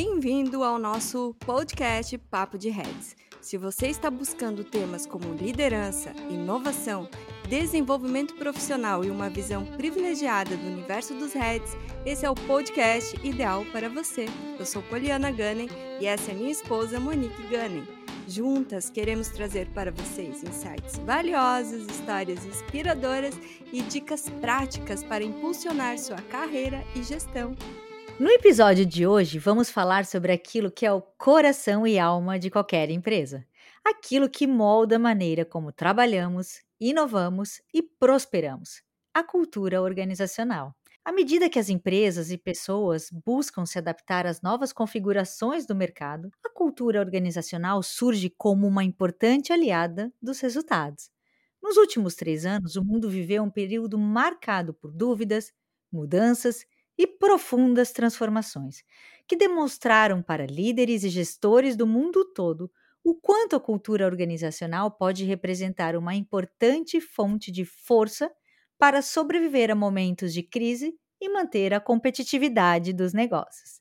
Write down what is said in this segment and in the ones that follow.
Bem-vindo ao nosso podcast Papo de Heads. Se você está buscando temas como liderança, inovação, desenvolvimento profissional e uma visão privilegiada do universo dos Heads, esse é o podcast ideal para você. Eu sou Poliana Gunning e essa é minha esposa Monique Gunning. Juntas queremos trazer para vocês insights valiosos, histórias inspiradoras e dicas práticas para impulsionar sua carreira e gestão. No episódio de hoje, vamos falar sobre aquilo que é o coração e alma de qualquer empresa. Aquilo que molda a maneira como trabalhamos, inovamos e prosperamos a cultura organizacional. À medida que as empresas e pessoas buscam se adaptar às novas configurações do mercado, a cultura organizacional surge como uma importante aliada dos resultados. Nos últimos três anos, o mundo viveu um período marcado por dúvidas, mudanças e profundas transformações, que demonstraram para líderes e gestores do mundo todo o quanto a cultura organizacional pode representar uma importante fonte de força para sobreviver a momentos de crise e manter a competitividade dos negócios.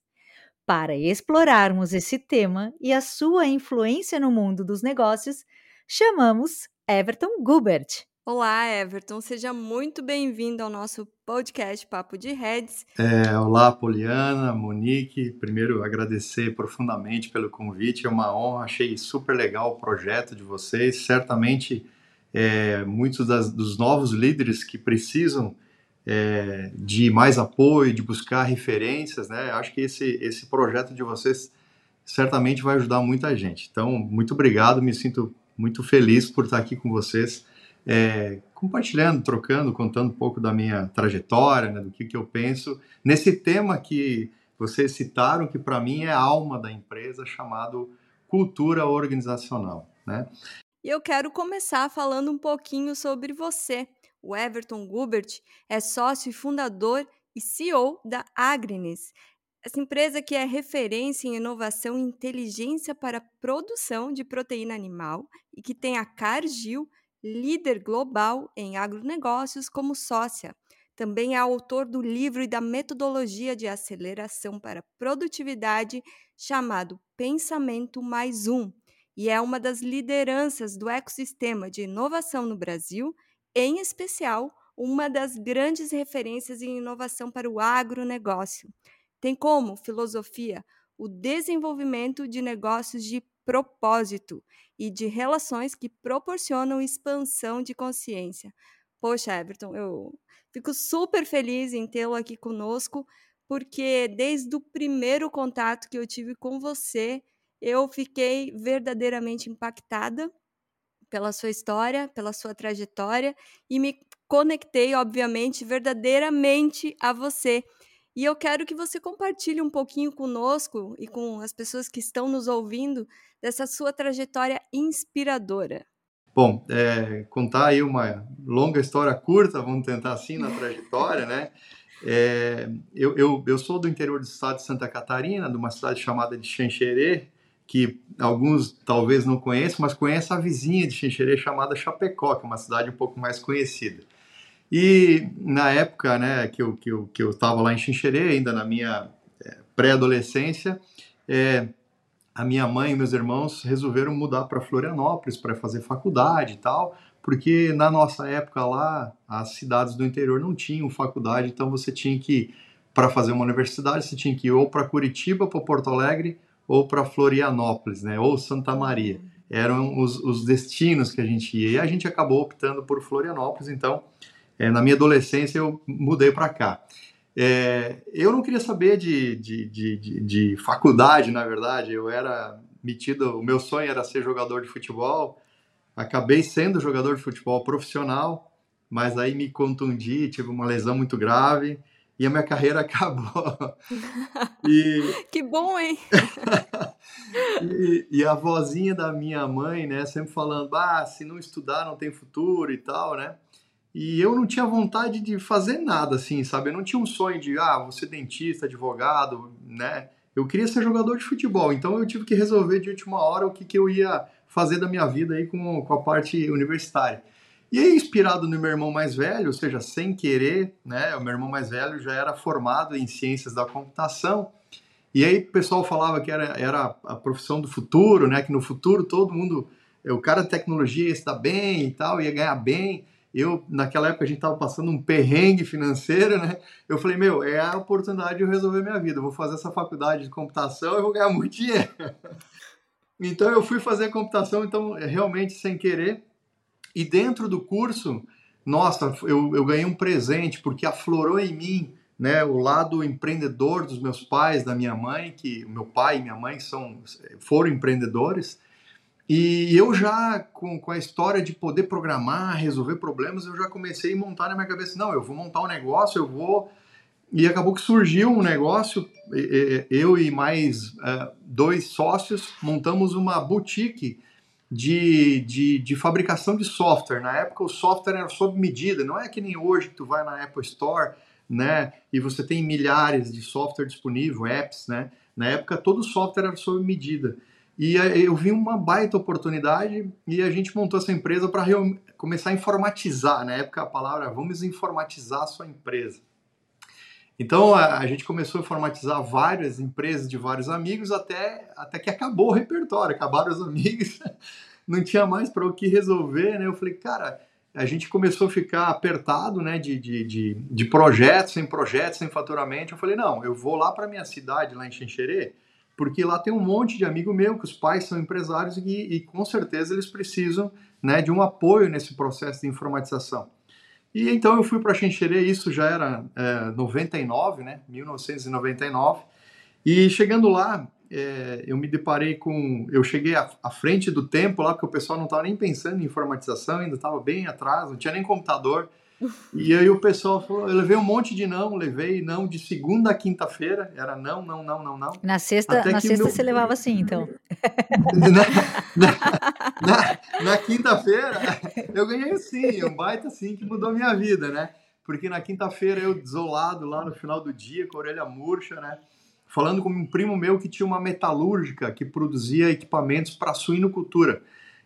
Para explorarmos esse tema e a sua influência no mundo dos negócios, chamamos Everton Gubert, Olá, Everton, seja muito bem-vindo ao nosso podcast Papo de Heads. É, olá, Poliana, Monique. Primeiro, agradecer profundamente pelo convite, é uma honra, achei super legal o projeto de vocês. Certamente, é, muitos das, dos novos líderes que precisam é, de mais apoio, de buscar referências, né? Acho que esse, esse projeto de vocês certamente vai ajudar muita gente. Então, muito obrigado, me sinto muito feliz por estar aqui com vocês é, compartilhando, trocando, contando um pouco da minha trajetória, né, do que, que eu penso nesse tema que vocês citaram, que para mim é a alma da empresa, chamado cultura organizacional. Né? E eu quero começar falando um pouquinho sobre você. O Everton Gubert é sócio e fundador e CEO da Agrinis, essa empresa que é referência em inovação e inteligência para produção de proteína animal e que tem a Cargill líder global em agronegócios como sócia. Também é autor do livro e da metodologia de aceleração para produtividade chamado Pensamento Mais Um, e é uma das lideranças do ecossistema de inovação no Brasil, em especial, uma das grandes referências em inovação para o agronegócio. Tem como filosofia o desenvolvimento de negócios de propósito e de relações que proporcionam expansão de consciência. Poxa, Everton, eu fico super feliz em tê-lo aqui conosco, porque desde o primeiro contato que eu tive com você, eu fiquei verdadeiramente impactada pela sua história, pela sua trajetória e me conectei, obviamente, verdadeiramente a você. E eu quero que você compartilhe um pouquinho conosco e com as pessoas que estão nos ouvindo dessa sua trajetória inspiradora. Bom, é, contar aí uma longa história curta, vamos tentar assim, na trajetória, né? É, eu, eu, eu, sou do interior do estado de Santa Catarina, de uma cidade chamada de Xanxerê, que alguns talvez não conheçam, mas conhecem a vizinha de Xanxerê chamada Chapecó, que é uma cidade um pouco mais conhecida. E na época né, que eu estava que eu, que eu lá em Xinxerê, ainda na minha é, pré-adolescência, é, a minha mãe e meus irmãos resolveram mudar para Florianópolis para fazer faculdade e tal, porque na nossa época lá, as cidades do interior não tinham faculdade, então você tinha que, para fazer uma universidade, você tinha que ir ou para Curitiba, para Porto Alegre, ou para Florianópolis, né, ou Santa Maria. Eram os, os destinos que a gente ia, e a gente acabou optando por Florianópolis, então é, na minha adolescência eu mudei para cá. É, eu não queria saber de, de, de, de, faculdade, na verdade. Eu era metido, o meu sonho era ser jogador de futebol. Acabei sendo jogador de futebol profissional, mas aí me contundi, tive uma lesão muito grave e a minha carreira acabou. E... que bom, hein? e, e, a vozinha da minha mãe, né, sempre falando, ah, se não estudar não tem futuro e tal, né? E eu não tinha vontade de fazer nada, assim, sabe? Eu não tinha um sonho de, ah, vou ser dentista, advogado, né? Eu queria ser jogador de futebol, então eu tive que resolver de última hora o que, que eu ia fazer da minha vida aí com, com a parte universitária. E aí, inspirado no meu irmão mais velho, ou seja, sem querer, né? O meu irmão mais velho já era formado em ciências da computação E aí o pessoal falava que era, era a profissão do futuro, né? Que no futuro todo mundo, o cara de tecnologia ia estar bem e tal, ia ganhar bem. Eu, naquela época, a gente estava passando um perrengue financeiro, né? Eu falei, meu, é a oportunidade de eu resolver minha vida. Eu vou fazer essa faculdade de computação e vou ganhar muito dinheiro. então, eu fui fazer computação, então, realmente sem querer. E dentro do curso, nossa, eu, eu ganhei um presente, porque aflorou em mim né, o lado empreendedor dos meus pais, da minha mãe, que meu pai e minha mãe são, foram empreendedores. E eu já, com, com a história de poder programar, resolver problemas, eu já comecei a montar na minha cabeça, não, eu vou montar um negócio, eu vou... E acabou que surgiu um negócio, eu e mais uh, dois sócios montamos uma boutique de, de, de, fabricação de software. Na época o software era sob medida, não é que nem hoje tu vai na Apple Store, né, e você tem milhares de software disponível, apps, né? Na época todo software era sob medida. E eu vi uma baita oportunidade e a gente montou essa empresa para começar a informatizar. Na época a palavra vamos informatizar a sua empresa. Então a, a, gente começou a informatizar várias empresas de vários amigos até, até que acabou o repertório, acabaram os amigos, não tinha mais para o que resolver, né? Eu falei, cara, a gente começou a ficar apertado, né, de, de, de, de projetos, sem projetos, sem faturamento. Eu falei, não, eu vou lá para minha cidade, lá em Xanxerê, porque lá tem um monte de amigo meu que os pais são empresários e, e com certeza eles precisam né, de um apoio nesse processo de informatização. E então eu fui para Xanxerê, isso já era é, 99, né, 1999, e chegando lá, é, eu me deparei com. Eu cheguei à, à, frente do tempo lá, porque o pessoal não estava nem pensando em informatização, ainda estava bem atrás, não tinha nem computador. E aí o pessoal falou, eu levei um monte de não, levei não de segunda a quinta-feira, era não, não, não, não, não. Na sexta, na sexta meu... você levava assim, então. na, na, na, na quinta-feira eu ganhei sim, um baita sim que mudou minha vida, né? Porque na quinta-feira eu desolado lá no final do dia, com a orelha murcha, né? Falando com um primo meu que tinha uma metalúrgica que produzia equipamentos para suinocultura.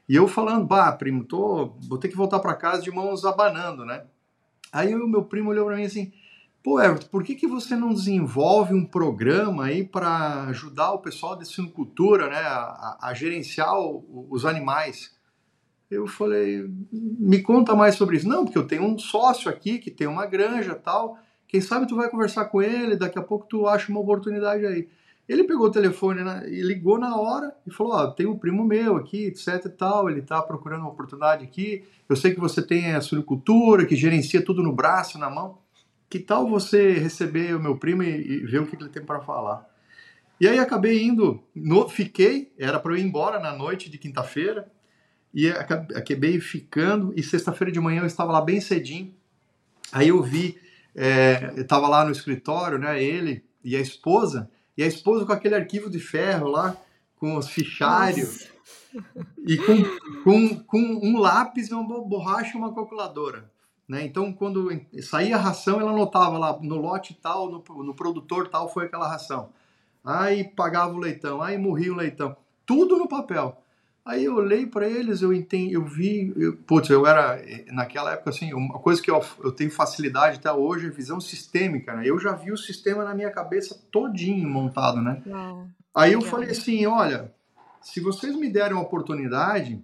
E eu falando, bah, primo, tô, vou ter que voltar para casa de mãos abanando, né? Aí o meu primo olhou para mim assim: pô, Everton, por que, que você não desenvolve um programa aí para ajudar o pessoal de sinocultura né, a, a gerenciar o, os animais? Eu falei: me conta mais sobre isso. Não, porque eu tenho um sócio aqui que tem uma granja tal. Quem sabe tu vai conversar com ele, daqui a pouco tu acha uma oportunidade aí. Ele pegou o telefone né, e ligou na hora e falou: Ó, tem um primo meu aqui, etc e tal, ele tá procurando uma oportunidade aqui. Eu sei que você tem a suinocultura, que gerencia tudo no braço, na mão. Que tal você receber o meu primo e, e ver o que, que ele tem para falar? E aí acabei indo, no, fiquei, era para eu ir embora na noite de quinta-feira, e acabei ficando, e sexta-feira de manhã eu estava lá bem cedinho. Aí eu vi, é, eu estava lá no escritório, né, ele e a esposa, e a esposa com aquele arquivo de ferro lá, com os fichários, Nossa. e com, com, com um lápis, uma borracha e uma calculadora. Né? Então, quando saía a ração, ela anotava lá no lote tal, no, no produtor tal foi aquela ração. Aí pagava o leitão, aí morria o leitão. Tudo no papel. Aí eu olhei para eles, eu entendi, eu vi, eu, putz, eu era naquela época assim, uma coisa que eu, eu tenho facilidade até hoje é visão sistêmica, né? Eu já vi o sistema na minha cabeça todinho montado, né? Uau. Aí eu falei assim, olha, se vocês me derem uma oportunidade,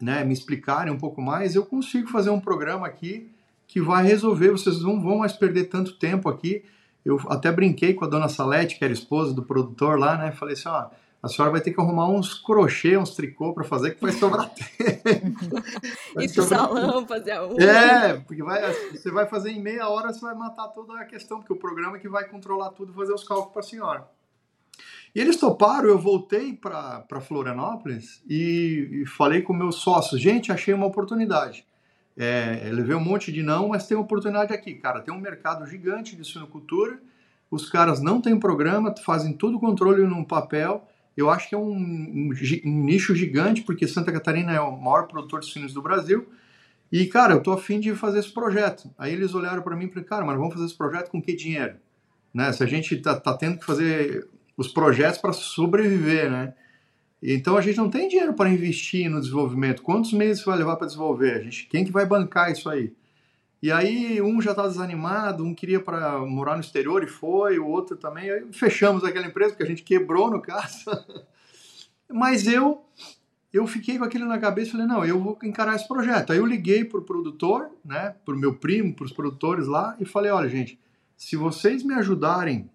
né, me explicarem um pouco mais, eu consigo fazer um programa aqui que vai resolver, vocês não vão mais perder tanto tempo aqui. Eu até brinquei com a dona Salete, que era esposa do produtor lá, né? Falei assim, ó, a senhora vai ter que arrumar uns crochê, uns tricô para fazer que vai sobrar tempo. e pro salão fazer a unha. É, porque vai, você vai fazer em meia hora, você vai matar toda a questão, porque o programa é que vai controlar tudo e fazer os cálculos para a senhora. E eles toparam, eu voltei para Florianópolis e, e, falei com meus sócios, gente, achei uma oportunidade. É, levei um monte de não, mas tem uma oportunidade aqui, cara. Tem um mercado gigante de suinocultura, os caras não têm programa, fazem tudo controle num papel, eu acho que é um, um, um, nicho gigante, porque Santa Catarina é o maior produtor de suínos do Brasil. E, cara, eu tô afim de fazer esse projeto. Aí eles olharam para mim e falaram, cara, mas vamos fazer esse projeto com que dinheiro? Né? Se a gente tá, tá tendo que fazer os projetos para sobreviver, né? Então a gente não tem dinheiro para investir no desenvolvimento. Quantos meses vai levar para desenvolver? A gente, quem que vai bancar isso aí? E aí um já estava desanimado, um queria para morar no exterior e foi, o outro também. Aí fechamos aquela empresa porque a gente quebrou no caso. Mas eu eu fiquei com aquilo na cabeça e falei, não, eu vou encarar esse projeto. Aí eu liguei para o produtor, né, para o meu primo, para os produtores lá, e falei, olha, gente, se vocês me ajudarem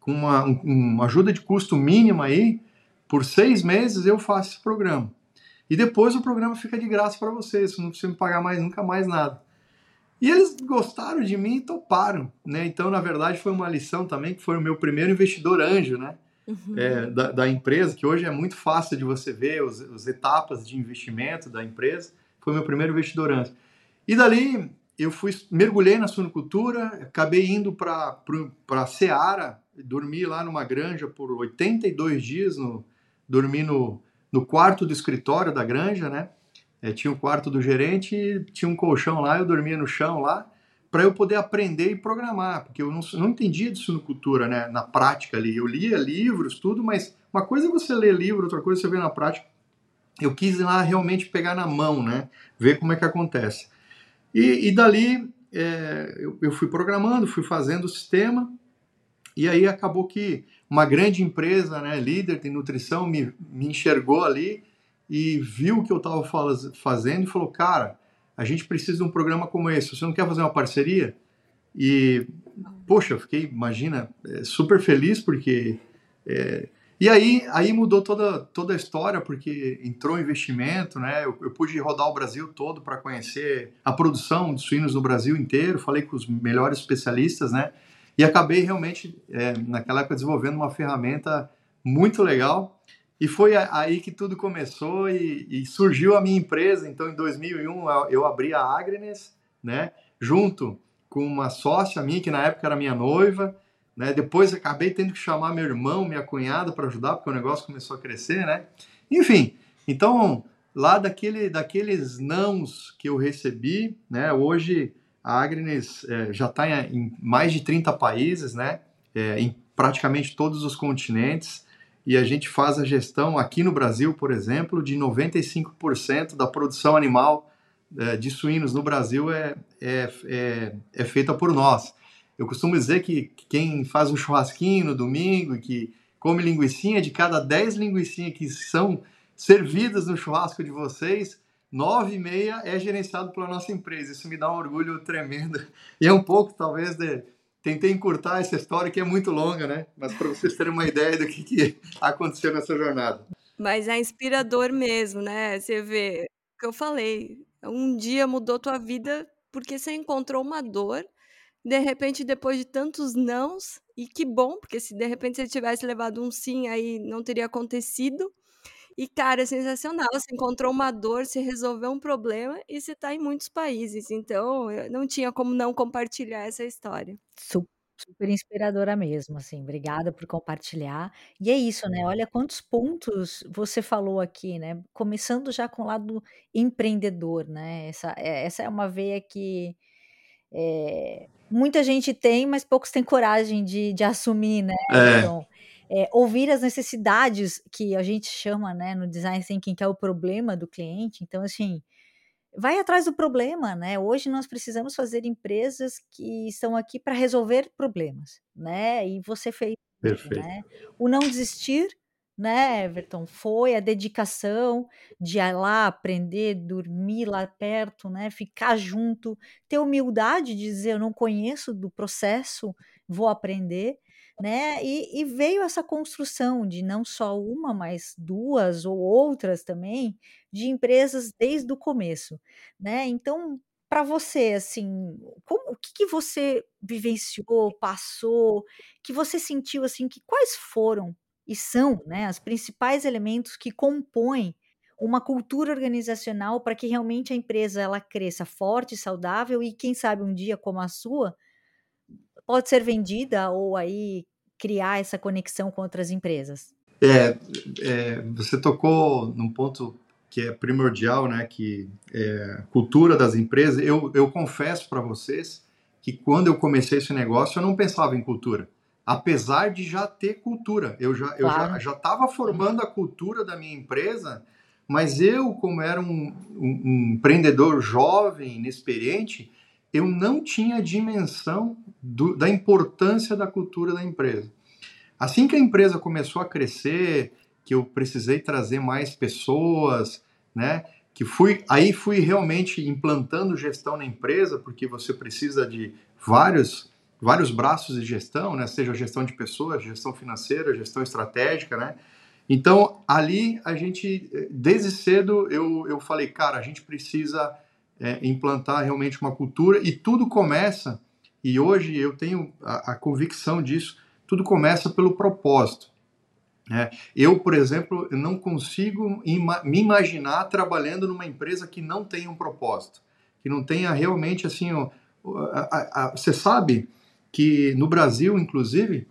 com uma, uma ajuda de custo mínima aí, por seis meses eu faço esse programa. E depois o programa fica de graça para vocês, não precisa me pagar mais nunca mais nada. E eles gostaram de mim e toparam, né? Então, na verdade, foi uma lição também, que foi o meu primeiro investidor anjo, né? Uhum. É, da, da, empresa, que hoje é muito fácil de você ver as, as etapas de investimento da empresa. Foi meu primeiro investidor anjo. E dali, eu fui mergulhei na suinocultura, acabei indo para a Seara, dormi lá numa granja por 82 dias, no, dormi no, no quarto do escritório da granja, né? É, tinha o quarto do gerente, tinha um colchão lá, eu dormia no chão lá, para eu poder aprender e programar, porque eu não, não entendia de suinocultura, né, na prática ali. Eu lia livros, tudo, mas uma coisa é você ler livro, outra coisa é você ver na prática. Eu quis ir lá realmente pegar na mão, né, ver como é que acontece. E, e dali é, eu, eu fui programando, fui fazendo o sistema, e aí acabou que uma grande empresa, né, líder de nutrição, me, me enxergou ali e viu o que eu estava fazendo e falou: Cara, a gente precisa de um programa como esse. Você não quer fazer uma parceria? E, poxa, eu fiquei, imagina, é, super feliz porque. É, e aí, aí mudou toda, toda a história, porque entrou investimento, né? Eu, eu pude rodar o Brasil todo para conhecer a produção de suínos no Brasil inteiro, falei com os melhores especialistas, né? E acabei realmente, é, naquela época, desenvolvendo uma ferramenta muito legal e foi aí que tudo começou e, e, surgiu a minha empresa. Então, em 2001, eu abri a Agrenes, né? Junto com uma sócia minha, que na época era minha noiva. Né? Depois acabei tendo que chamar meu irmão, minha cunhada para ajudar, porque o negócio começou a crescer, né? Enfim, então, lá daquele, daqueles nãos que eu recebi, né? Hoje a Agrenes é, já está em, em, mais de 30 países, né? É, em praticamente todos os continentes e a gente faz a gestão aqui no Brasil, por exemplo, de 95% da produção animal é, de suínos no Brasil é, é, é, é, feita por nós. Eu costumo dizer que quem faz um churrasquinho no domingo, que come linguiçinha, de cada 10 linguiçinhas que são servidas no churrasco de vocês, nove e meia é gerenciado pela nossa empresa. Isso me dá um orgulho tremendo. E é um pouco, talvez, de, tentei encurtar essa história que é muito longa, né? Mas para vocês terem uma ideia do que, que aconteceu nessa jornada. Mas é inspirador mesmo, né? Você vê o que eu falei. Um dia mudou tua vida porque você encontrou uma dor, de repente, depois de tantos nãos, e que bom, porque se de repente você tivesse levado um sim, aí não teria acontecido. E, cara, é sensacional. Você encontrou uma dor, você resolveu um problema e você está em muitos países. Então, não tinha como não compartilhar essa história. Super inspiradora mesmo, assim, obrigada por compartilhar. E é isso, né? Olha quantos pontos você falou aqui, né? Começando já com o lado empreendedor, né? Essa, é, essa é uma veia que é, muita gente tem, mas poucos têm coragem de, de assumir, né? É. Então, é, ouvir as necessidades que a gente chama, né, no design thinking, que é o problema do cliente. Então, assim, vai atrás do problema, né? Hoje nós precisamos fazer empresas que estão aqui para resolver problemas, né? E você fez, Perfeito. né? O não desistir, né, Everton? Foi a dedicação de ir lá aprender, dormir lá perto, né? Ficar junto, ter humildade de dizer eu não conheço do processo, vou aprender né? E, e, veio essa construção de não só uma, mas duas ou outras também, de empresas desde o começo, né? Então, para você, assim, como, o que, que você vivenciou, passou, que você sentiu, assim, que quais foram e são, né, os principais elementos que compõem uma cultura organizacional para que realmente a empresa ela cresça forte, saudável e quem sabe um dia como a sua pode ser vendida ou aí criar essa conexão com outras empresas? É, é você tocou num ponto que é primordial, né? Que é cultura das empresas. Eu, eu confesso para vocês que quando eu comecei esse negócio eu não pensava em cultura, apesar de já ter cultura. Eu já eu claro. já estava formando a cultura da minha empresa, mas eu como era um, um, um empreendedor jovem, inexperiente, eu não tinha dimensão do, da importância da cultura da empresa. Assim que a empresa começou a crescer, que eu precisei trazer mais pessoas, né? Que fui, aí fui realmente implantando gestão na empresa, porque você precisa de vários vários braços de gestão, né? Seja gestão de pessoas, gestão financeira, gestão estratégica, né? Então, ali a gente, desde cedo, eu, eu falei, cara, a gente precisa é, implantar realmente uma cultura e tudo começa, e hoje eu tenho a, a convicção disso, tudo começa pelo propósito. É, eu, por exemplo, não consigo ima me imaginar trabalhando numa empresa que não tenha um propósito, que não tenha realmente assim. Ó, a, a, a, você sabe que no Brasil, inclusive,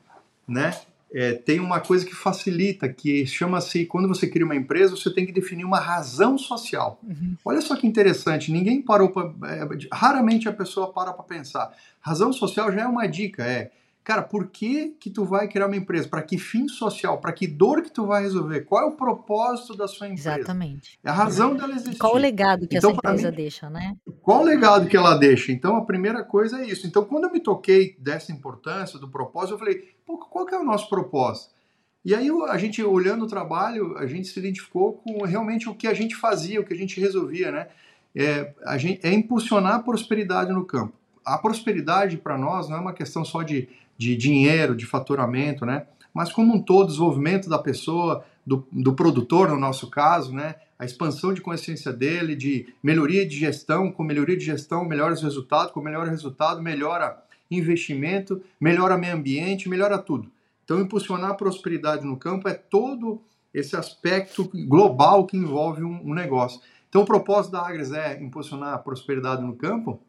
né, é, tem uma coisa que facilita, que chama-se quando você cria uma empresa, você tem que definir uma razão social. Uhum. Olha só que interessante, ninguém parou para. É, raramente a pessoa para para pensar. Razão social já é uma dica, é Cara, por que que tu vai criar uma empresa? Para que fim social? Para que dor que tu vai resolver? Qual é o propósito da sua empresa? Exatamente. É a razão dela existir. Qual o legado que então, essa empresa mim, deixa, né? Qual o legado que ela deixa? Então, a primeira coisa é isso. Então, quando eu me toquei dessa importância, do propósito, eu falei, Pô, qual que é o nosso propósito? E aí, a gente, olhando o trabalho, a gente se identificou com realmente o que a gente fazia, o que a gente resolvia, né? É, a gente, é impulsionar a prosperidade no campo. A prosperidade, para nós, não é uma questão só de de dinheiro, de faturamento, né? Mas como um todo, desenvolvimento da pessoa, do, do produtor, no nosso caso, né? A expansão de consciência dele, de melhoria de gestão, com melhoria de gestão, melhores resultados, com melhor resultado, melhora investimento, melhora meio ambiente, melhora tudo. Então, impulsionar a prosperidade no campo é todo esse aspecto global que envolve um, um negócio. Então, o propósito da Agres é impulsionar a prosperidade no campo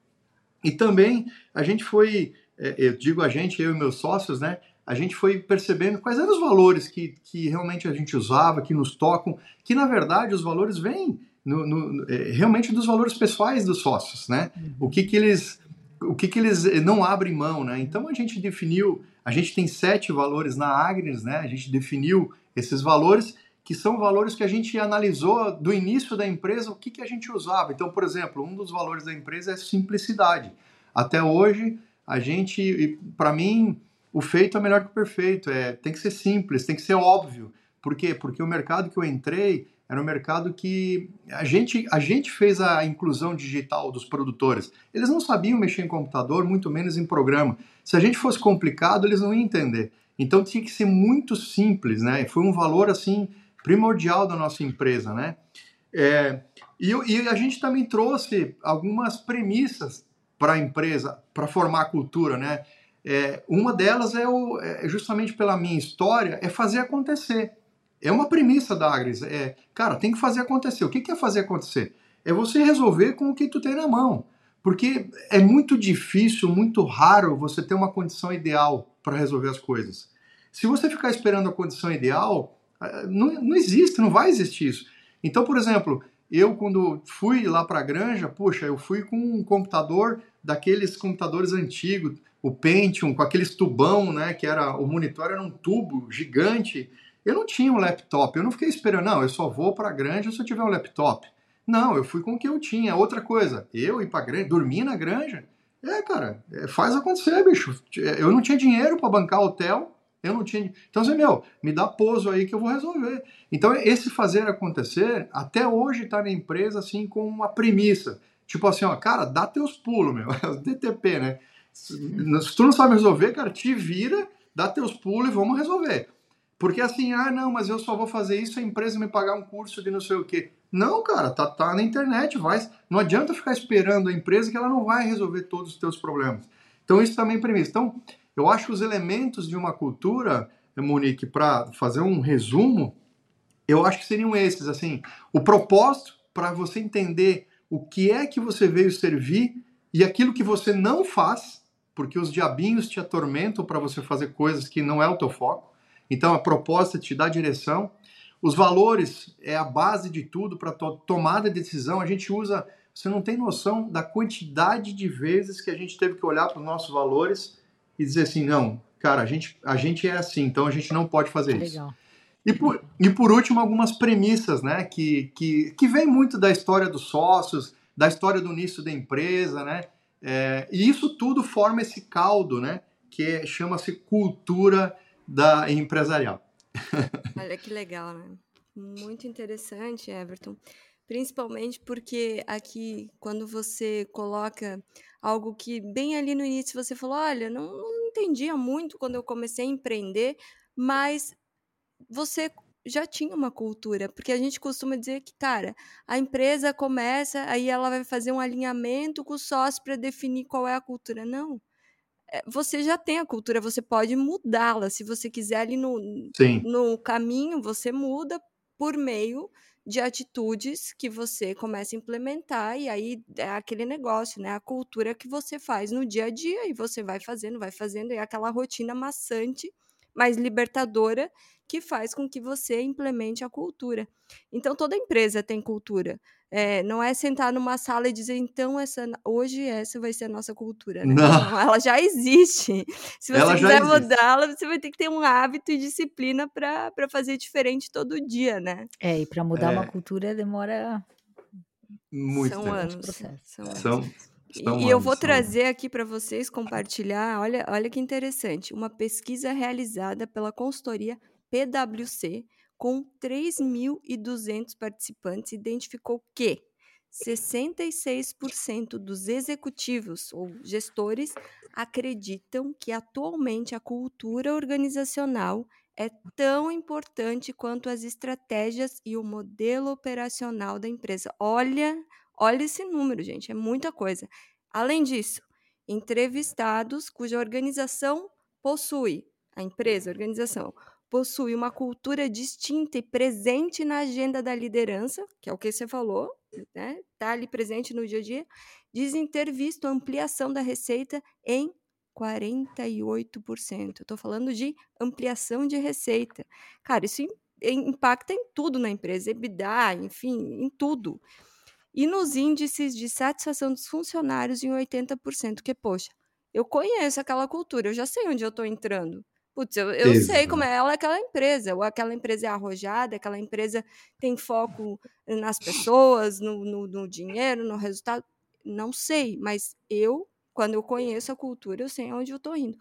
e também a gente foi eu digo a gente, eu e meus sócios, né? A gente foi percebendo quais eram os valores que, que realmente a gente usava, que nos tocam, que na verdade os valores vêm no, no, é, realmente dos valores pessoais dos sócios, né? Uhum. O que que eles o que que eles eh, não abrem mão, né? Então a gente definiu, a gente tem sete valores na Agnes, né? A gente definiu esses valores que são valores que a gente analisou do início da empresa, o que que a gente usava. Então, por exemplo, um dos valores da empresa é simplicidade. Até hoje, a gente, para mim, o feito é melhor que o perfeito. É, tem que ser simples, tem que ser óbvio. Por quê? Porque o mercado que eu entrei era um mercado que a gente, a gente fez a inclusão digital dos produtores. Eles não sabiam mexer em computador, muito menos em programa. Se a gente fosse complicado, eles não iam entender. Então tinha que ser muito simples, né? Foi um valor assim primordial da nossa empresa, né? É, e, e a gente também trouxe algumas premissas para a empresa, para formar a cultura, né? É, uma delas é, o, é, justamente pela minha história, é fazer acontecer. É uma premissa da Agris. É, cara, tem que fazer acontecer. O que, que é fazer acontecer? É você resolver com o que tu tem na mão. Porque é muito difícil, muito raro você ter uma condição ideal para resolver as coisas. Se você ficar esperando a condição ideal, é, não, não existe, não vai existir isso. Então, por exemplo, eu quando fui lá para a granja, puxa, eu fui com um computador daqueles computadores antigos, o Pentium, com aqueles tubão, né, que era o monitor era um tubo gigante. Eu não tinha um laptop, eu não fiquei esperando, não, eu só vou para a granja se eu tiver um laptop. Não, eu fui com o que eu tinha. Outra coisa, eu ir para granja, dormir na granja. É, cara, é, faz acontecer, bicho. Eu não tinha dinheiro para bancar hotel, eu não tinha. Então, você, meu, me dá pouso aí que eu vou resolver. Então, esse fazer acontecer, até hoje está na empresa assim com uma premissa. Tipo assim, ó, cara, dá teus pulos, meu. DTP, né? Se, se tu não sabe resolver, cara, te vira, dá teus pulos e vamos resolver. Porque assim, ah, não, mas eu só vou fazer isso se a empresa me pagar um curso de não sei o quê. Não, cara, tá, tá na internet, vai. Não adianta ficar esperando a empresa que ela não vai resolver todos os teus problemas. Então, isso também é premissa. Então, eu acho que os elementos de uma cultura, Monique, para fazer um resumo, eu acho que seriam esses, assim, o propósito para você entender o que é que você veio servir e aquilo que você não faz, porque os diabinhos te atormentam para você fazer coisas que não é o teu foco. Então a proposta te dá direção. Os valores é a base de tudo para to tomada de decisão. A gente usa, você não tem noção da quantidade de vezes que a gente teve que olhar para os nossos valores e dizer assim, não, cara, a gente, a gente é assim, então a gente não pode fazer isso. E por, e por último, algumas premissas, né, que, que, que vem muito da história dos sócios, da história do início da empresa, né, É, e isso tudo forma esse caldo, né? Que é, chama-se cultura da empresarial. Olha que legal, né? Muito interessante, Everton. Principalmente porque aqui, quando você coloca algo que bem ali no início você falou: olha, não, não entendia muito quando eu comecei a empreender, mas você já tinha uma cultura, porque a gente costuma dizer que, cara, a empresa começa, aí ela vai fazer um alinhamento com o sócio para definir qual é a cultura. Não. É, você já tem a cultura, você pode mudá-la. Se você quiser ali no, no caminho, você muda por meio de atitudes que você começa a implementar, e aí é aquele negócio, né? A cultura que você faz no dia a dia, e você vai fazendo, vai fazendo, e é aquela rotina maçante, mas libertadora, que faz com que você implemente a cultura. Então, toda empresa tem cultura. É, não é sentar numa sala e dizer, então, essa, hoje essa vai ser a nossa cultura. Né? Não. não ela já existe. Se você ela quiser mudá-la, você vai ter que ter um hábito e disciplina para fazer diferente todo dia, né? É, e para mudar é. uma cultura demora muito são anos. São, são, são e, e eu vou trazer aqui para vocês compartilhar, olha, olha que interessante, uma pesquisa realizada pela consultoria PwC, com 3.200 participantes, identificou que 66% dos executivos ou gestores acreditam que atualmente a cultura organizacional é tão importante quanto as estratégias e o modelo operacional da empresa. Olha, olha esse número, gente, é muita coisa. Além disso, entrevistados cuja organização possui, a empresa, a organização, possui uma cultura distinta e presente na agenda da liderança, que é o que você falou, né? Está ali presente no dia a dia, dizem ter visto ampliação da receita em 48%. Estou falando de ampliação de receita. Cara, isso impacta em tudo na empresa, EBITDA, enfim, em tudo. E nos índices de satisfação dos funcionários em 80%, que, poxa, eu conheço aquela cultura, eu já sei onde eu estou entrando. Putz, eu, eu sei como é ela é aquela empresa, ou aquela empresa é arrojada, aquela empresa tem foco nas pessoas, no, no, no dinheiro, no resultado. Não sei, mas eu, quando eu conheço a cultura, eu sei onde eu estou indo.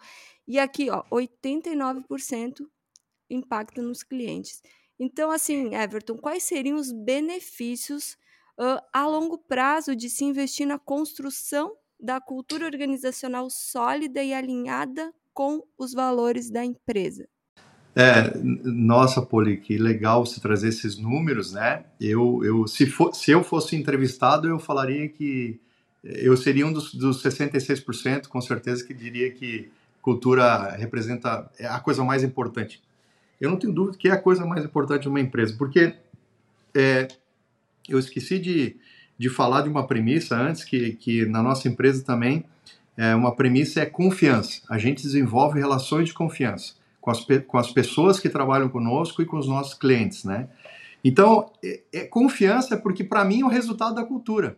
E aqui, ó, 89% impacto nos clientes. Então, assim, Everton, quais seriam os benefícios uh, a longo prazo de se investir na construção da cultura organizacional sólida e alinhada com os valores da empresa. É, nossa, Poli, que legal você trazer esses números, né? Eu, eu se, for, se eu fosse entrevistado, eu falaria que eu seria um dos, dos 66%, com certeza, que diria que cultura representa é a coisa mais importante. Eu não tenho dúvida que é a coisa mais importante de uma empresa, porque é, eu esqueci de, de falar de uma premissa antes, que, que na nossa empresa também é, uma premissa é confiança. A gente desenvolve relações de confiança com as, com as pessoas que trabalham conosco e com os nossos clientes, né? Então, é, é confiança porque, para mim, é o resultado da cultura.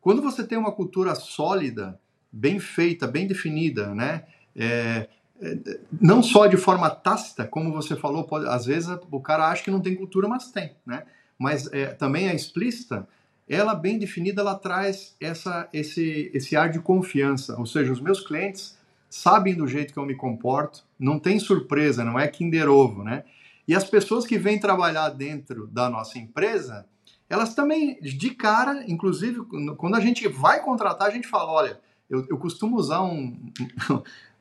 Quando você tem uma cultura sólida, bem feita, bem definida, né? É, é, não só de forma tácita, como você falou, pode, às vezes o cara acha que não tem cultura, mas tem, né? Mas é, também é explícita, ela bem definida, ela traz essa, esse, esse ar de confiança. Ou seja, os meus clientes sabem do jeito que eu me comporto, não tem surpresa, não é Kinder Ovo, né? E as pessoas que vêm trabalhar dentro da nossa empresa, elas também, de cara, inclusive, quando a gente vai contratar, a gente fala, olha, eu, eu costumo usar um,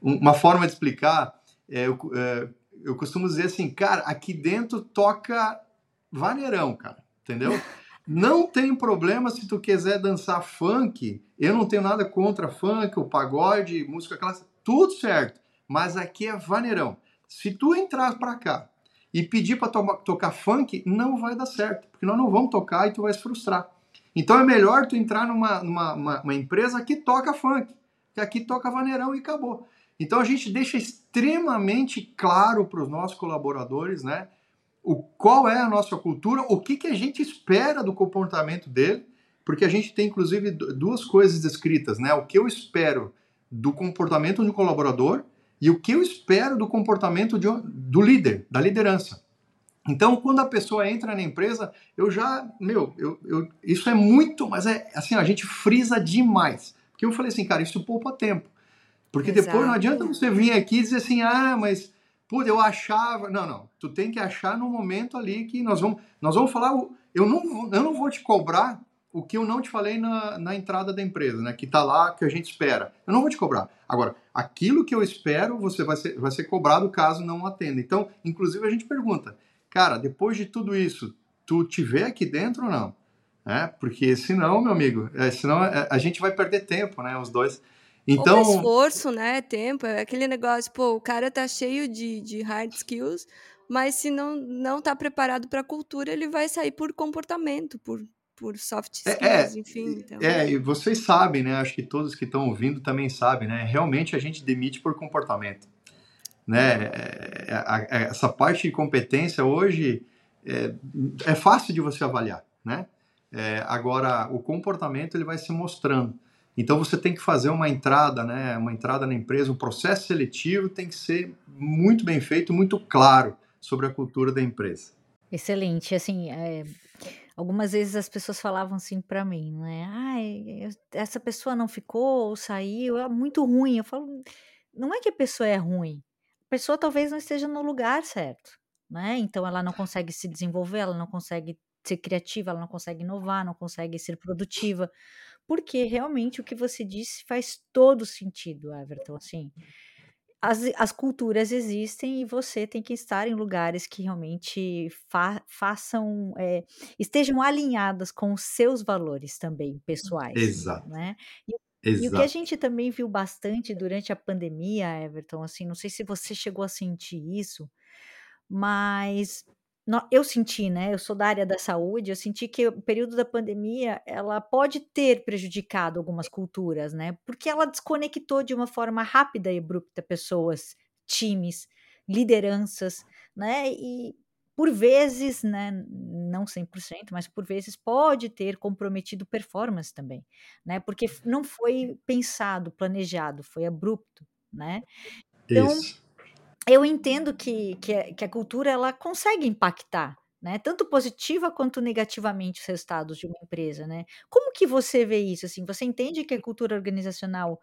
uma forma de explicar, é, eu, é, eu costumo dizer assim, cara, aqui dentro toca vaneirão, cara, entendeu? Não tem problema se tu quiser dançar funk. Eu não tenho nada contra funk, o pagode, música clássica, tudo certo. Mas aqui é vaneirão. Se tu entrar para cá e pedir para to tocar funk, não vai dar certo, porque nós não vamos tocar e tu vai se frustrar. Então é melhor tu entrar numa, numa uma, uma empresa que toca funk, que aqui toca vaneirão e acabou. Então a gente deixa extremamente claro para os nossos colaboradores, né? O qual é a nossa cultura, o que, que a gente espera do comportamento dele, porque a gente tem inclusive duas coisas descritas, né? O que eu espero do comportamento de um colaborador e o que eu espero do comportamento de, do líder, da liderança. Então, quando a pessoa entra na empresa, eu já, meu, eu, eu, isso é muito, mas é assim, a gente frisa demais, Porque eu falei assim, cara, isso poupa tempo. Porque Exato. depois não adianta você vir aqui e dizer assim, ah, mas pô, eu achava. Não, não. Tu tem que achar no momento ali que nós vamos. Nós vamos falar. Eu não, eu não vou te cobrar o que eu não te falei na, na entrada da empresa, né? Que tá lá, que a gente espera. Eu não vou te cobrar. Agora, aquilo que eu espero, você vai ser, vai ser cobrado caso não atenda. Então, inclusive, a gente pergunta, cara, depois de tudo isso, tu vê aqui dentro ou não? É, porque senão, meu amigo, é, senão é, a gente vai perder tempo, né? Os dois. Então. Ou esforço, né? Tempo. É aquele negócio, pô, o cara tá cheio de, de hard skills, mas se não, não tá preparado para a cultura, ele vai sair por comportamento, por, por soft é, skills, é, enfim. Então. É, e vocês sabem, né? Acho que todos que estão ouvindo também sabem, né? Realmente a gente demite por comportamento. Né? É, é, essa parte de competência hoje é, é fácil de você avaliar, né? agora, o comportamento ele vai se mostrando. Então você tem que fazer uma entrada, né? Uma entrada na empresa, um processo seletivo tem que ser muito bem feito, muito claro sobre a cultura da empresa. Excelente. Assim, é, Algumas vezes as pessoas falavam assim para mim, né? Ai, essa pessoa não ficou ou saiu, é muito ruim. Eu falo, não é que a pessoa é ruim, a pessoa talvez não esteja no lugar certo, né? Então ela não consegue se desenvolver, ela não consegue ser criativa, ela não consegue inovar, não consegue ser produtiva, porque realmente o que você disse faz todo sentido, Everton, assim as, as culturas existem e você tem que estar em lugares que realmente fa façam, é, estejam alinhadas com os seus valores também pessoais. Exato. Né? E, e, o que a gente também viu bastante durante a pandemia, Everton, assim, não sei se você chegou a sentir isso, mas eu senti, né, eu sou da área da saúde, eu senti que o período da pandemia, ela pode ter prejudicado algumas culturas, né, porque ela desconectou de uma forma rápida e abrupta pessoas, times, lideranças, né, e por vezes, né, não 100%, mas por vezes pode ter comprometido performance também, né, porque não foi pensado, planejado, foi abrupto, né. Então, Isso eu entendo que, que, a, que a cultura ela consegue impactar, né? Tanto positiva quanto negativamente os resultados de uma empresa, né? Como que você vê isso? Assim, você entende que a cultura organizacional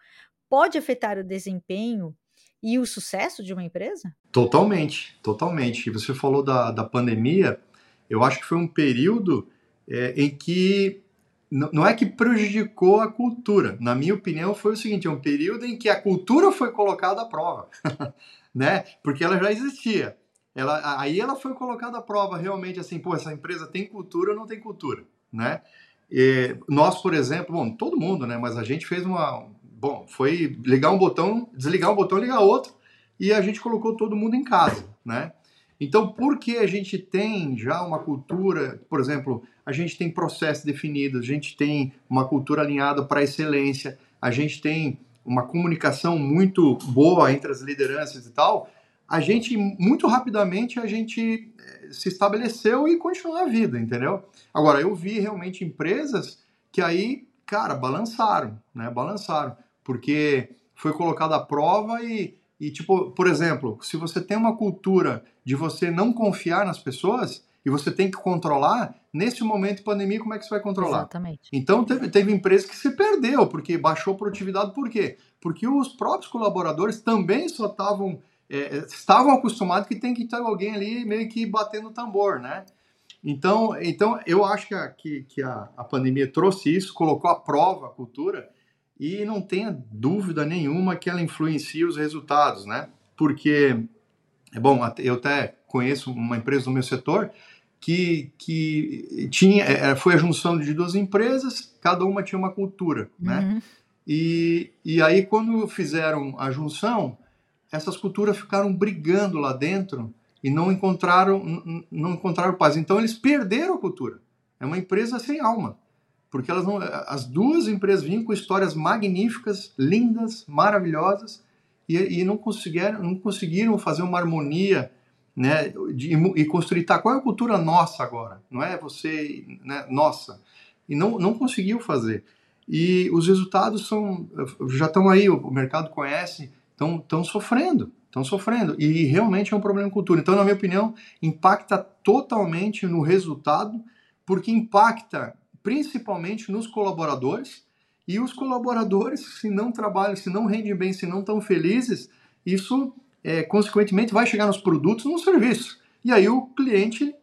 pode afetar o desempenho e o sucesso de uma empresa? Totalmente, totalmente. Você falou da, da pandemia, eu acho que foi um período é, em que não é que prejudicou a cultura. Na minha opinião, foi o seguinte: é um período em que a cultura foi colocada à prova. né? Porque ela já existia. Ela, aí ela foi colocada à prova realmente assim, pô, essa empresa tem cultura ou não tem cultura, né? E nós, por exemplo, bom, todo mundo, né? Mas a gente fez uma, bom, foi ligar um botão, desligar um botão, ligar outro, e a gente colocou todo mundo em casa, né? Então, porque a gente tem já uma cultura, por exemplo, a gente tem processos definidos, a gente tem uma cultura alinhada para excelência, a gente tem uma comunicação muito boa entre as lideranças e tal, a gente, muito rapidamente, a gente eh, se estabeleceu e continuou a vida, entendeu? Agora, eu vi realmente empresas que aí, cara, balançaram, né? Balançaram, porque foi colocado à prova e, e, tipo, por exemplo, se você tem uma cultura de você não confiar nas pessoas e você tem que controlar, nesse momento de pandemia, como é que você vai controlar? Exatamente. Então, teve, teve empresa que se perdeu, porque baixou a produtividade, por quê? Porque os próprios colaboradores também só estavam, é, estavam acostumados que tem que ter alguém ali meio que batendo o tambor, né? Então, então eu acho que, a, que, que a, a pandemia trouxe isso, colocou à prova a cultura, e não tenha dúvida nenhuma que ela influencia os resultados, né? Porque, é bom, eu até conheço uma empresa do meu setor que, que tinha, é, é, foi a junção de duas empresas, cada uma tinha uma cultura, né? Uhum. E, e aí, quando fizeram a junção, essas culturas ficaram brigando lá dentro e não encontraram, não encontraram paz. Então, eles perderam a cultura. É uma empresa sem alma. Porque elas não, as duas empresas vinham com histórias magníficas, lindas, maravilhosas, e, e não, conseguiram, não conseguiram fazer uma harmonia né, de, e construir, tá, qual é a cultura nossa agora? Não é você, né, nossa. E não, não conseguiu fazer. E os resultados são, já estão aí, o mercado conhece, estão sofrendo, estão sofrendo. E realmente é um problema de cultura. Então, na minha opinião, impacta totalmente no resultado, porque impacta principalmente nos colaboradores E os colaboradores, se não trabalham, se não rendem bem, se não estão felizes, isso, é, consequentemente, vai chegar nos produtos, no serviço. E aí o cliente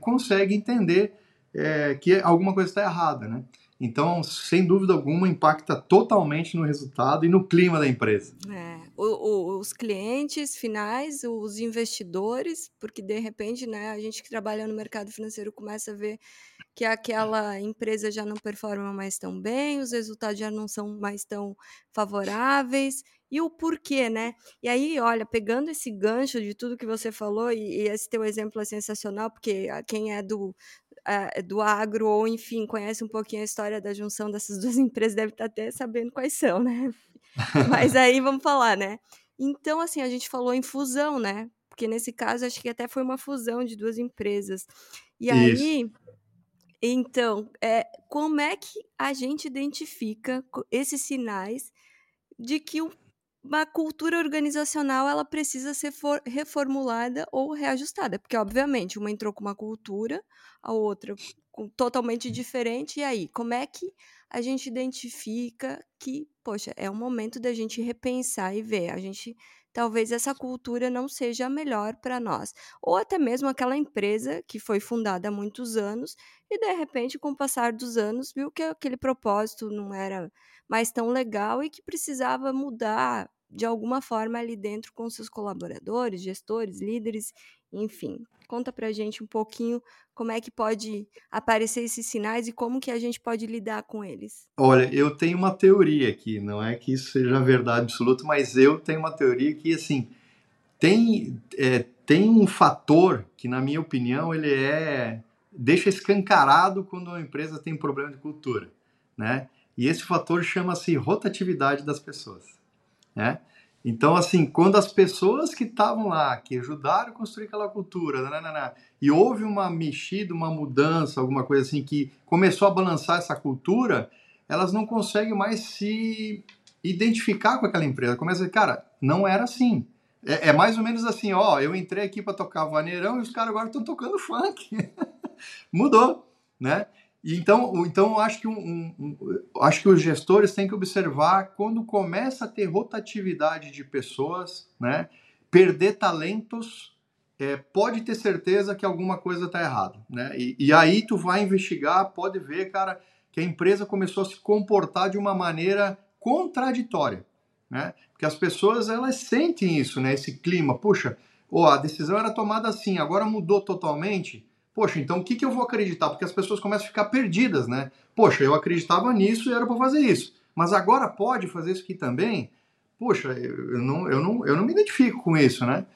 consegue entender é, que alguma coisa está errada, né? Então, sem dúvida alguma, impacta totalmente no resultado e no clima da empresa. É, o, o, os clientes finais, os investidores, porque de repente, né, a gente que trabalha no mercado financeiro começa a ver que aquela empresa já não performa mais tão bem, os resultados já não são mais tão favoráveis, e o porquê, né? E aí, olha, pegando esse gancho de tudo que você falou, e, e esse teu exemplo é sensacional, porque quem é do, é, do agro, ou enfim, conhece um pouquinho a história da junção dessas duas empresas, deve estar até sabendo quais são, né? Mas aí vamos falar, né? Então, assim, a gente falou em fusão, né? Porque nesse caso, acho que até foi uma fusão de duas empresas. E aí, então, é, como é que a gente identifica esses sinais de que uma cultura organizacional ela precisa ser reformulada ou reajustada, porque obviamente uma entrou com uma cultura, a outra com, totalmente diferente, e aí, como é que a gente identifica que, poxa, é o momento da gente repensar e ver, a gente talvez essa cultura não seja a melhor para nós, ou até mesmo aquela empresa que foi fundada há muitos anos e de repente com o passar dos anos viu que aquele propósito não era mais tão legal e que precisava mudar de alguma forma ali dentro com seus colaboradores, gestores, líderes, enfim. Conta pra gente um pouquinho como é que pode aparecer esses sinais e como que a gente pode lidar com eles. Olha, eu tenho uma teoria aqui, não é que isso seja verdade absoluta, mas eu tenho uma teoria que, assim, tem, é, tem um fator que, na minha opinião, ele é deixa escancarado quando uma empresa tem um problema de cultura, né? E esse fator chama-se rotatividade das pessoas né? Então, assim, quando as pessoas que estavam lá, que ajudaram a construir aquela cultura, nanana, e houve uma mexida, uma mudança, alguma coisa assim, que começou a balançar essa cultura, elas não conseguem mais se identificar com aquela empresa. Começa a dizer, cara, não era assim. É, é mais ou menos assim, ó, eu entrei aqui para tocar vaneirão e os caras agora estão tocando funk. Mudou, né? Então, então acho que, um, um, acho que os gestores têm que observar quando começa a ter rotatividade de pessoas, né? Perder talentos, é, pode ter certeza que alguma coisa está errada, né? E, e, aí tu vai investigar, pode ver, cara, que a empresa começou a se comportar de uma maneira contraditória, né? Porque as pessoas elas sentem isso, né? Esse clima, puxa, oh, a decisão era tomada assim, agora mudou totalmente Poxa, então o que, que eu vou acreditar? Porque as pessoas começam a ficar perdidas, né? Poxa, eu acreditava nisso e era para fazer isso. Mas agora pode fazer isso aqui também? Poxa, eu não, eu não, eu não me identifico com isso, né?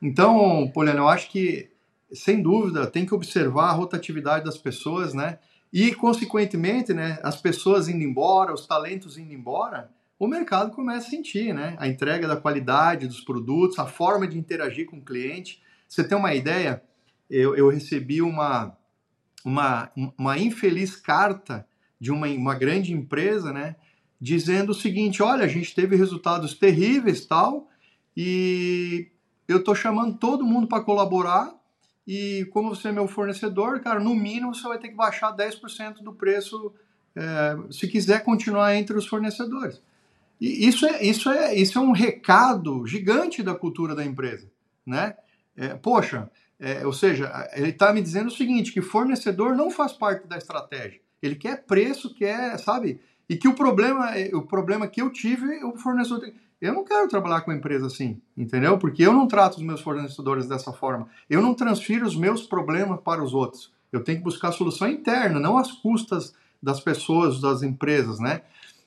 Então, Poliana, eu acho que, sem dúvida, tem que observar a rotatividade das pessoas, né? E, consequentemente, né, as pessoas indo embora, os talentos indo embora, o mercado começa a sentir, né? A entrega da qualidade dos produtos, a forma de interagir com o cliente. Você tem uma ideia? Eu, eu recebi uma, uma, uma infeliz carta de uma, uma grande empresa, né? Dizendo o seguinte: olha, a gente teve resultados terríveis tal, e eu estou chamando todo mundo para colaborar. E como você é meu fornecedor, cara, no mínimo você vai ter que baixar 10% do preço é, se quiser continuar entre os fornecedores. E isso é, isso, é, isso é um recado gigante da cultura da empresa. Né? É, poxa, é, ou seja, ele está me dizendo o seguinte, que fornecedor não faz parte da estratégia. Ele quer preço, quer, sabe? E que o problema, é, o problema que eu tive, o fornecedor tem. Eu não quero trabalhar com uma empresa assim, entendeu? Porque eu não trato os meus fornecedores dessa forma. Eu não transfiro os meus problemas para os outros. Eu tenho que buscar solução interna, não às custas das pessoas, das empresas, né?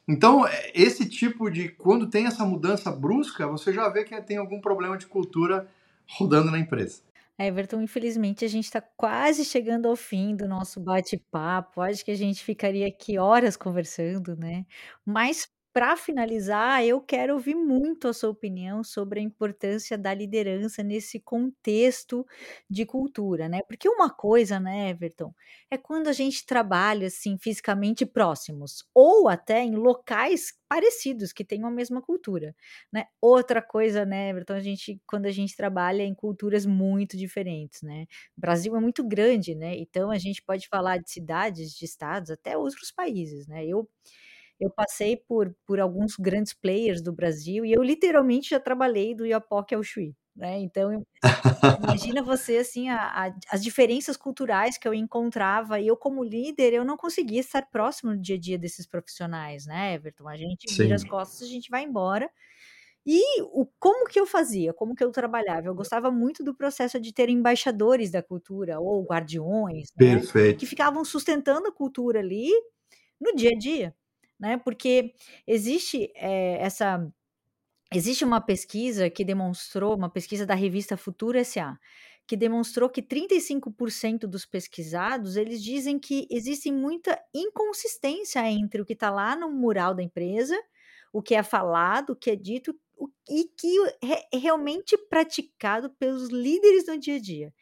Então, é, esse tipo de. Quando tem essa mudança brusca, você já vê que tem algum problema de cultura rodando na empresa. Everton, infelizmente a gente está quase chegando ao fim do nosso bate-papo. Acho que a gente ficaria aqui horas conversando, né? Mas para finalizar, eu quero ouvir muito a sua opinião sobre a importância da liderança nesse contexto de cultura, né? Porque uma coisa, né, Everton, é quando a gente trabalha assim fisicamente próximos ou até em locais parecidos que tenham a mesma cultura, né? Outra coisa, né, Everton, a gente quando a gente trabalha em culturas muito diferentes, né? O Brasil é muito grande, né? Então a gente pode falar de cidades, de estados, até outros países, né? Eu eu passei por, por alguns grandes players do Brasil e eu literalmente já trabalhei do Iapoque ao Chuí, né? Então, imagina você, assim, a, a, as diferenças culturais que eu encontrava e eu como líder, eu não conseguia estar próximo no dia a dia desses profissionais, né, Everton? A gente vira as costas, a gente vai embora e o, como que eu fazia? Como que eu trabalhava? Eu gostava muito do processo de ter embaixadores da cultura ou guardiões, né, que ficavam sustentando a cultura ali no dia a dia, né? Porque existe é, essa existe uma pesquisa que demonstrou, uma pesquisa da revista Futuro SA, que demonstrou que 35% dos pesquisados eles dizem que existe muita inconsistência entre o que está lá no mural da empresa, o que é falado, o que é dito e que é realmente praticado pelos líderes no dia a dia.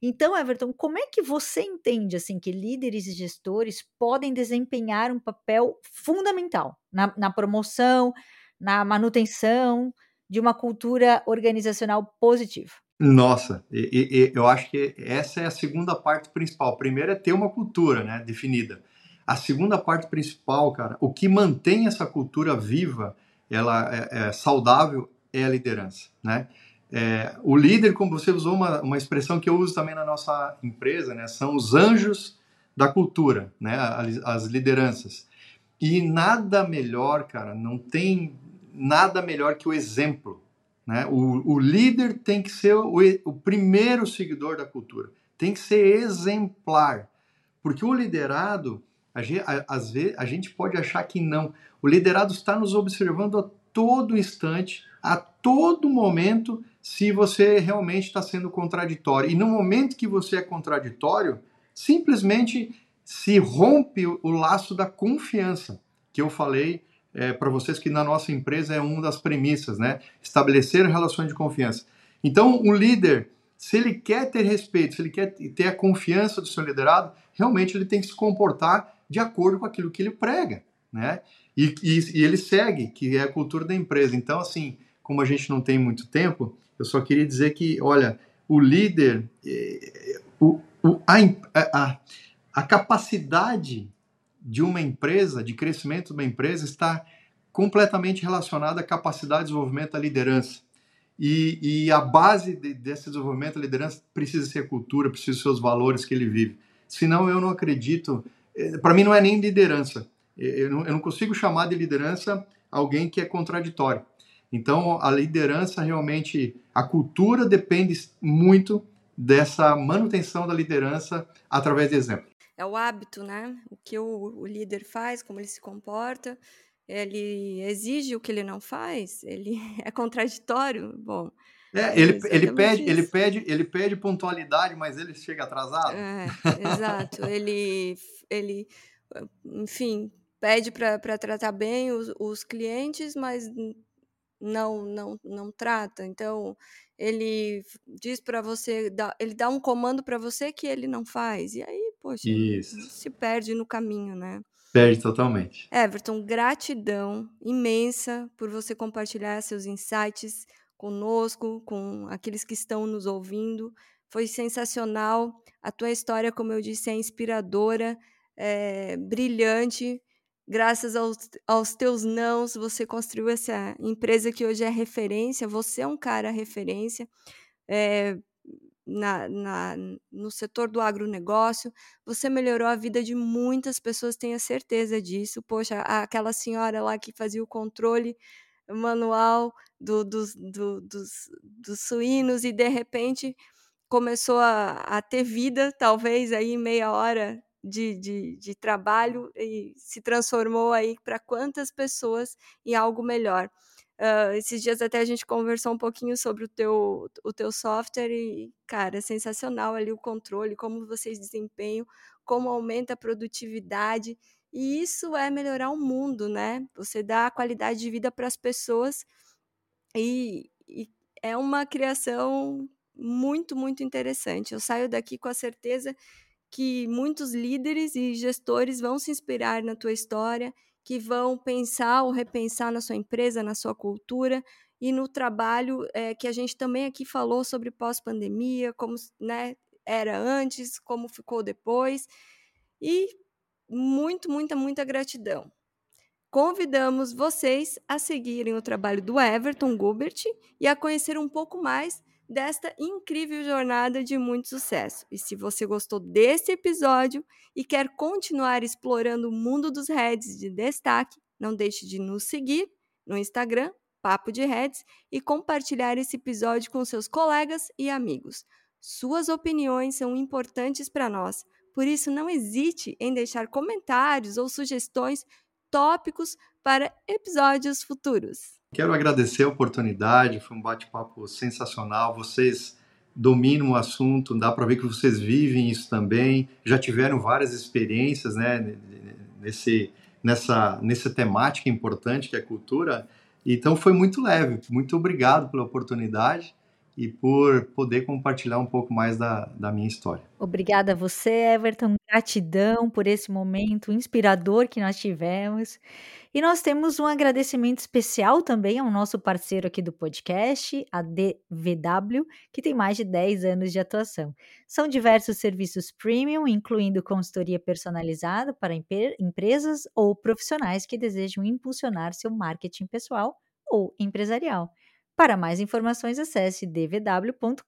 Então, Everton, como é que você entende assim que líderes e gestores podem desempenhar um papel fundamental na, na promoção, na manutenção de uma cultura organizacional positiva? Nossa, e, e, eu acho que essa é a segunda parte principal. Primeiro é ter uma cultura, né, definida. A segunda parte principal, cara, o que mantém essa cultura viva ela é, é saudável é a liderança, né? É, o líder, como você usou uma, uma expressão que eu uso também na nossa empresa, né? São os anjos da cultura, né? As, as lideranças. E nada melhor, cara, não tem nada melhor que o exemplo, né? O, o líder tem que ser o, o primeiro seguidor da cultura, tem que ser exemplar, porque o liderado a gente, a, às vezes, a gente pode achar que não. O liderado está nos observando a todo instante, a todo momento, se você realmente está sendo contraditório. E no momento que você é contraditório, simplesmente se rompe o laço da confiança, que eu falei é, para vocês que na nossa empresa é uma das premissas, né? Estabelecer relações de confiança. Então, o líder, se ele quer ter respeito, se ele quer ter a confiança do seu liderado, realmente ele tem que se comportar de acordo com aquilo que ele prega, né? E, e, e, ele segue, que é a cultura da empresa. Então, assim, como a gente não tem muito tempo, eu só queria dizer que, olha, o líder, é, o, o, a, a, a capacidade de uma empresa, de crescimento de uma empresa, está completamente relacionada à capacidade de desenvolvimento da liderança. E, e a base de, desse desenvolvimento da liderança precisa ser a cultura, precisa ser os valores que ele vive. Senão, eu não acredito é, para mim não é nem liderança. É, eu não, eu não, consigo chamar de liderança alguém que é contraditório. Então, a liderança realmente, a cultura depende muito dessa manutenção da liderança através de exemplo. É o hábito, né? O que o, o líder faz, como ele se comporta, ele exige o que ele não faz, ele é contraditório. Bom, é, ele, ele, pede, ele, pede, ele pede pontualidade, mas ele chega atrasado. É, exato. ele, ele, enfim, pede para tratar bem os, os clientes, mas não, não, não trata. Então, ele diz para você, dá, ele dá um comando para você que ele não faz. E aí, poxa, Isso. se perde no caminho, né? Perde totalmente. Everton, gratidão imensa por você compartilhar seus insights conosco, com aqueles que estão nos ouvindo. Foi sensacional. A tua história, como eu disse, é inspiradora, é brilhante. Graças aos, aos teus nãos, você construiu essa empresa que hoje é referência. Você é um cara referência é, na, na, no setor do agronegócio. Você melhorou a vida de muitas pessoas, tenha certeza disso. Poxa, aquela senhora lá que fazia o controle manual do, dos, do, dos, dos suínos e de repente começou a, a ter vida, talvez aí meia hora de, de, de trabalho e se transformou aí para quantas pessoas em algo melhor. Uh, esses dias até a gente conversou um pouquinho sobre o teu, o teu software e, cara, é sensacional ali o controle, como vocês desempenham, como aumenta a produtividade e isso é melhorar o mundo, né? Você dá qualidade de vida para as pessoas e, e é uma criação muito, muito interessante. Eu saio daqui com a certeza que muitos líderes e gestores vão se inspirar na tua história, que vão pensar ou repensar na sua empresa, na sua cultura e no trabalho é, que a gente também aqui falou sobre pós-pandemia, como né, era antes, como ficou depois. E muito, muita, muita gratidão. convidamos vocês a seguirem o trabalho do Everton Gubert e a conhecer um pouco mais desta incrível jornada de muito sucesso. E se você gostou desse episódio e quer continuar explorando o mundo dos heads de destaque, não deixe de nos seguir no Instagram, Papo de Heads, e compartilhar esse episódio com seus colegas e amigos. Suas opiniões são importantes para nós, por isso não hesite em deixar comentários ou sugestões tópicos para episódios futuros. Quero agradecer a oportunidade, foi um bate-papo sensacional. Vocês dominam o assunto, dá para ver que vocês vivem isso também, já tiveram várias experiências né, nesse, nessa, nessa temática importante que é cultura. Então foi muito leve. Muito obrigado pela oportunidade e por poder compartilhar um pouco mais da, da minha história. Obrigada a você, Everton. Gratidão por esse momento inspirador que nós tivemos. E nós temos um agradecimento especial também ao nosso parceiro aqui do podcast, a DVW, que tem mais de 10 anos de atuação. São diversos serviços premium, incluindo consultoria personalizada para empresas ou profissionais que desejam impulsionar seu marketing pessoal ou empresarial. Para mais informações, acesse dvw.com.br.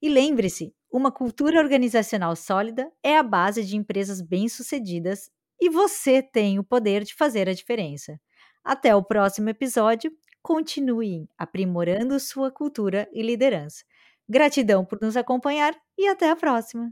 E lembre-se, uma cultura organizacional sólida é a base de empresas bem-sucedidas e você tem o poder de fazer a diferença. Até o próximo episódio. Continue aprimorando sua cultura e liderança. Gratidão por nos acompanhar e até a próxima!